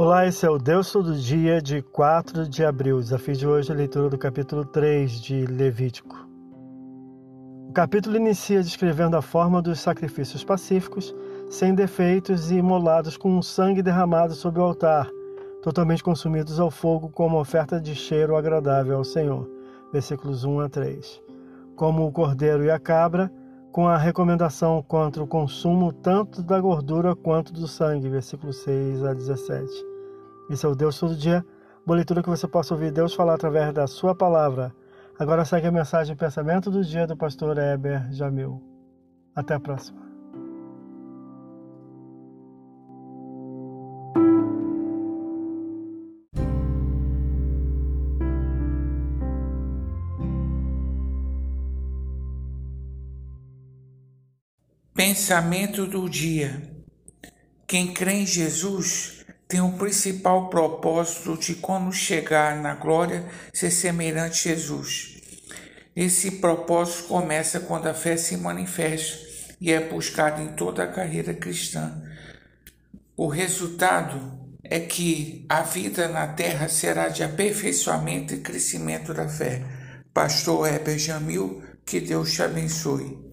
Olá, esse é o Deus Todo Dia de 4 de abril. Desafio de hoje a leitura do capítulo 3 de Levítico. O capítulo inicia descrevendo a forma dos sacrifícios pacíficos, sem defeitos e imolados com sangue derramado sobre o altar, totalmente consumidos ao fogo como oferta de cheiro agradável ao Senhor. Versículos 1 a 3. Como o cordeiro e a cabra, com a recomendação contra o consumo tanto da gordura quanto do sangue, versículos 6 a 17. Esse é o Deus Todo Dia, boa leitura que você possa ouvir Deus falar através da sua palavra. Agora segue a mensagem pensamento do dia do pastor Heber Jamil. Até a próxima. Pensamento do dia. Quem crê em Jesus tem o principal propósito de, quando chegar na glória, ser semelhante a Jesus. Esse propósito começa quando a fé se manifesta e é buscada em toda a carreira cristã. O resultado é que a vida na terra será de aperfeiçoamento e crescimento da fé. Pastor Heber Jamil, que Deus te abençoe.